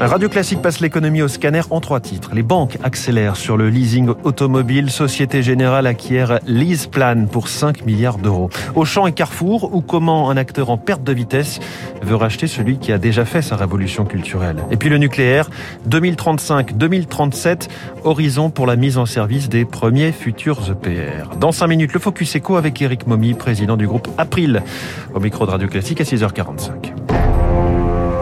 Radio Classique passe l'économie au scanner en trois titres. Les banques accélèrent sur le leasing automobile. Société Générale acquiert LeasePlan pour 5 milliards d'euros. Auchan et Carrefour, ou comment un acteur en perte de vitesse veut racheter celui qui a déjà fait sa révolution culturelle. Et puis le nucléaire, 2035-2037, horizon pour la mise en service des premiers futurs EPR. Dans 5 minutes, le Focus Eco avec Eric Momy, président du groupe April, au micro de Radio Classique à 6h45.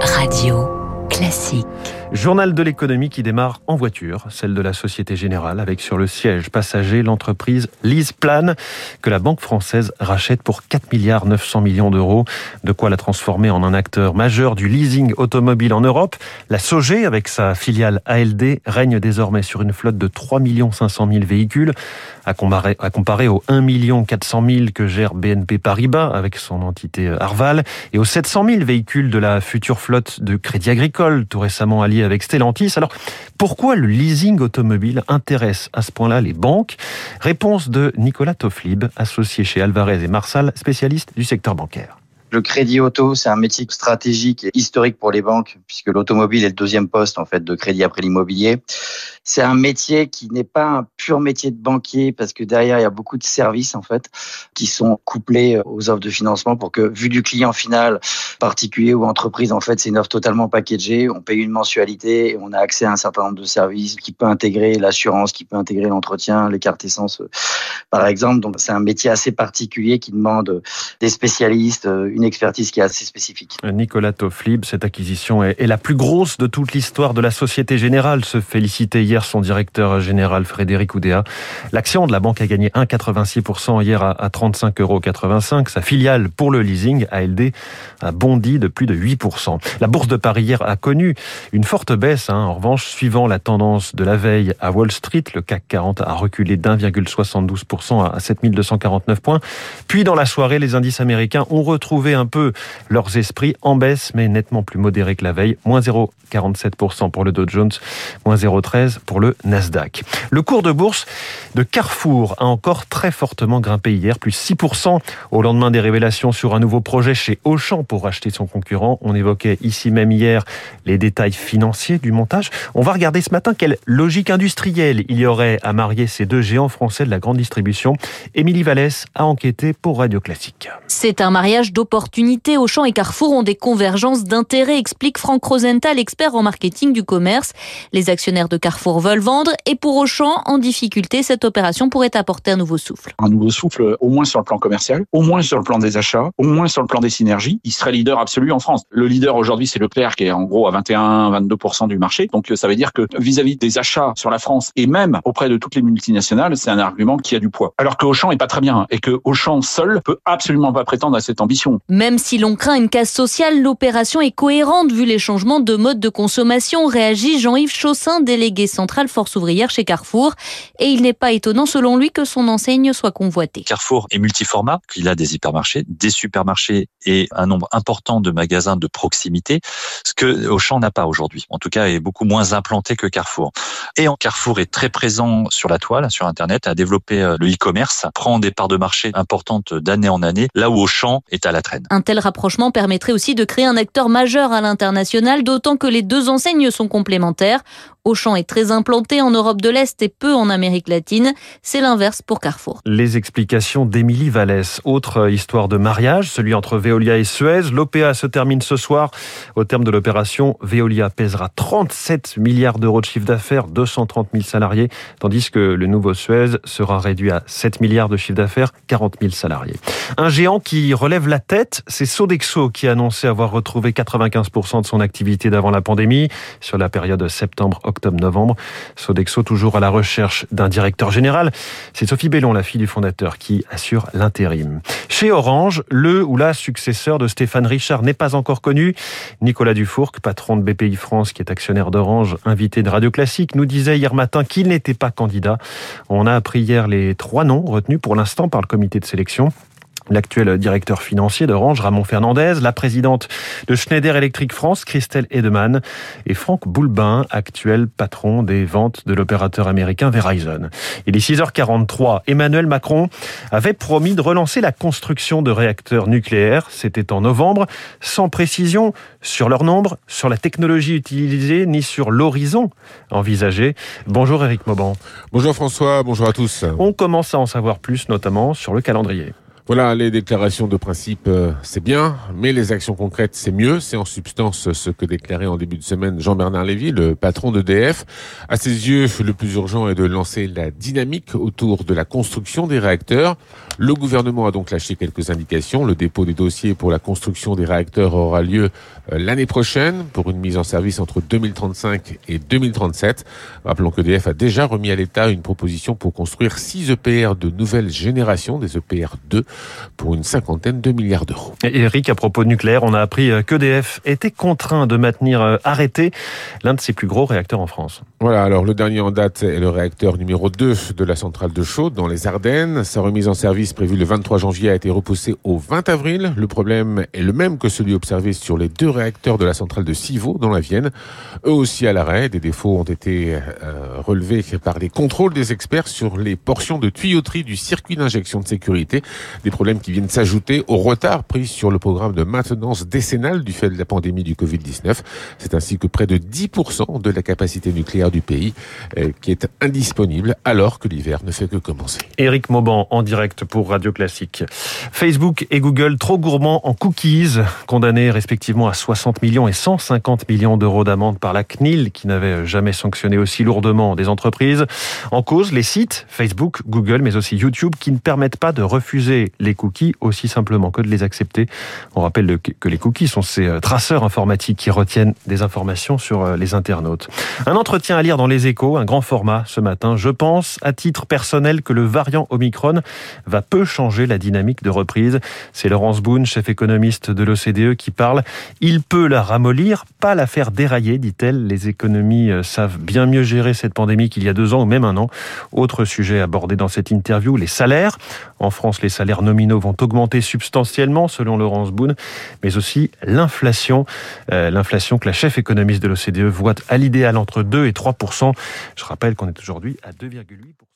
Radio. Classique. Journal de l'économie qui démarre en voiture, celle de la Société Générale, avec sur le siège passager l'entreprise LeasePlan, que la Banque française rachète pour 4 milliards 900 millions d'euros. De quoi la transformer en un acteur majeur du leasing automobile en Europe. La SOG, avec sa filiale ALD, règne désormais sur une flotte de 3 500 000 véhicules, à comparer, à comparer aux 1 400 000 que gère BNP Paribas avec son entité Arval, et aux 700 000 véhicules de la future flotte de Crédit Agricole, tout récemment alliée avec Stellantis. Alors, pourquoi le leasing automobile intéresse à ce point-là les banques? Réponse de Nicolas Tofflib, associé chez Alvarez et Marsal, spécialiste du secteur bancaire. Le crédit auto, c'est un métier stratégique et historique pour les banques, puisque l'automobile est le deuxième poste en fait de crédit après l'immobilier. C'est un métier qui n'est pas un pur métier de banquier parce que derrière il y a beaucoup de services en fait qui sont couplés aux offres de financement pour que vu du client final, particulier ou entreprise en fait, c'est une offre totalement packagée. On paye une mensualité et on a accès à un certain nombre de services qui peut intégrer l'assurance, qui peut intégrer l'entretien, les cartes essence par exemple. Donc c'est un métier assez particulier qui demande des spécialistes, une expertise qui est assez spécifique. Nicolas Tofflib, cette acquisition est, la plus grosse de toute l'histoire de la Société Générale, se félicitait hier son directeur général Frédéric Oudéa. L'action de la banque a gagné 1,86% hier à 35,85 euros. Sa filiale pour le leasing, ALD, a bondi de plus de 8%. La bourse de Paris hier a connu une forte baisse. Hein. En revanche, suivant la tendance de la veille à Wall Street, le CAC 40 a reculé d'1,72% à 7249 points. Puis dans la soirée, les indices américains ont retrouvé un peu leurs esprits en baisse, mais nettement plus modéré que la veille. Moins 0,47% pour le Dow Jones, moins 0,13% pour le Nasdaq. Le cours de bourse de Carrefour a encore très fortement grimpé hier, plus 6% au lendemain des révélations sur un nouveau projet chez Auchan pour racheter son concurrent. On évoquait ici même hier les détails financiers du montage. On va regarder ce matin quelle logique industrielle il y aurait à marier ces deux géants français de la grande distribution. Émilie Vallès a enquêté pour Radio Classique. C'est un mariage d'opportunités opportunités, Auchan et Carrefour ont des convergences d'intérêts, explique Franck Rosenthal, expert en marketing du commerce. Les actionnaires de Carrefour veulent vendre et pour Auchan, en difficulté, cette opération pourrait apporter un nouveau souffle. Un nouveau souffle au moins sur le plan commercial, au moins sur le plan des achats, au moins sur le plan des synergies. Il serait leader absolu en France. Le leader aujourd'hui, c'est Leclerc qui est en gros à 21-22% du marché. Donc ça veut dire que vis-à-vis des achats sur la France et même auprès de toutes les multinationales, c'est un argument qui a du poids. Alors que Auchan est pas très bien et que Auchan seul peut absolument pas prétendre à cette ambition. Même si l'on craint une casse sociale, l'opération est cohérente vu les changements de mode de consommation, réagit Jean-Yves Chaussin, délégué central Force ouvrière chez Carrefour. Et il n'est pas étonnant selon lui que son enseigne soit convoitée. Carrefour est multiformat, il a des hypermarchés, des supermarchés et un nombre important de magasins de proximité, ce que Auchan n'a pas aujourd'hui. En tout cas, est beaucoup moins implanté que Carrefour. Et Carrefour est très présent sur la toile, sur Internet, a développé euh, le e-commerce, prend des parts de marché importantes d'année en année, là où Auchan est à la traîne. Un tel rapprochement permettrait aussi de créer un acteur majeur à l'international, d'autant que les deux enseignes sont complémentaires. Auchan est très implanté en Europe de l'Est et peu en Amérique latine. C'est l'inverse pour Carrefour. Les explications d'Émilie Vallès. Autre histoire de mariage, celui entre Veolia et Suez. L'OPA se termine ce soir. Au terme de l'opération, Veolia pèsera 37 milliards d'euros de chiffre d'affaires, 230 000 salariés, tandis que le nouveau Suez sera réduit à 7 milliards de chiffre d'affaires, 40 000 salariés. Un géant qui relève la tête, c'est Sodexo qui a annoncé avoir retrouvé 95% de son activité d'avant la pandémie sur la période septembre octobre-novembre. Sodexo toujours à la recherche d'un directeur général. C'est Sophie Bellon, la fille du fondateur, qui assure l'intérim. Chez Orange, le ou la successeur de Stéphane Richard n'est pas encore connu. Nicolas Dufourc, patron de BPI France, qui est actionnaire d'Orange, invité de Radio Classique, nous disait hier matin qu'il n'était pas candidat. On a appris hier les trois noms retenus pour l'instant par le comité de sélection. L'actuel directeur financier d'Orange, Ramon Fernandez, la présidente de Schneider Electric France, Christelle Edeman, et Franck Boulbin, actuel patron des ventes de l'opérateur américain Verizon. Il est 6h43. Emmanuel Macron avait promis de relancer la construction de réacteurs nucléaires. C'était en novembre, sans précision sur leur nombre, sur la technologie utilisée, ni sur l'horizon envisagé. Bonjour Eric Mauban. Bonjour François, bonjour à tous. On commence à en savoir plus, notamment sur le calendrier. Voilà, les déclarations de principe, euh, c'est bien, mais les actions concrètes, c'est mieux. C'est en substance ce que déclarait en début de semaine Jean-Bernard Lévy, le patron d'EDF. À ses yeux, le plus urgent est de lancer la dynamique autour de la construction des réacteurs. Le gouvernement a donc lâché quelques indications. Le dépôt des dossiers pour la construction des réacteurs aura lieu euh, l'année prochaine pour une mise en service entre 2035 et 2037. Rappelons que EDF a déjà remis à l'État une proposition pour construire 6 EPR de nouvelle génération, des EPR 2 pour une cinquantaine de milliards d'euros. Eric, à propos nucléaire, on a appris euh, qu'EDF était contraint de maintenir euh, arrêté l'un de ses plus gros réacteurs en France. Voilà, alors le dernier en date est le réacteur numéro 2 de la centrale de Chaude dans les Ardennes. Sa remise en service prévue le 23 janvier a été repoussée au 20 avril. Le problème est le même que celui observé sur les deux réacteurs de la centrale de Civaux dans la Vienne. Eux aussi à l'arrêt, des défauts ont été euh, relevés par les contrôles des experts sur les portions de tuyauterie du circuit d'injection de sécurité. Des problèmes qui viennent s'ajouter au retard pris sur le programme de maintenance décennale du fait de la pandémie du Covid-19. C'est ainsi que près de 10% de la capacité nucléaire du pays euh, qui est indisponible alors que l'hiver ne fait que commencer. Éric Mauban en direct pour Radio Classique. Facebook et Google trop gourmands en cookies, condamnés respectivement à 60 millions et 150 millions d'euros d'amende par la CNIL qui n'avait jamais sanctionné aussi lourdement des entreprises. En cause, les sites Facebook, Google mais aussi YouTube qui ne permettent pas de refuser les cookies aussi simplement que de les accepter. On rappelle que les cookies sont ces euh, traceurs informatiques qui retiennent des informations sur euh, les internautes. Un entretien à lire dans les échos, un grand format ce matin. Je pense, à titre personnel, que le variant Omicron va peu changer la dynamique de reprise. C'est Laurence Boone, chef économiste de l'OCDE, qui parle. Il peut la ramollir, pas la faire dérailler, dit-elle. Les économies euh, savent bien mieux gérer cette pandémie qu'il y a deux ans ou même un an. Autre sujet abordé dans cette interview, les salaires. En France, les nominaux vont augmenter substantiellement, selon Laurence Boone, mais aussi l'inflation. Euh, l'inflation que la chef économiste de l'OCDE voit à l'idéal entre 2 et 3 Je rappelle qu'on est aujourd'hui à 2,8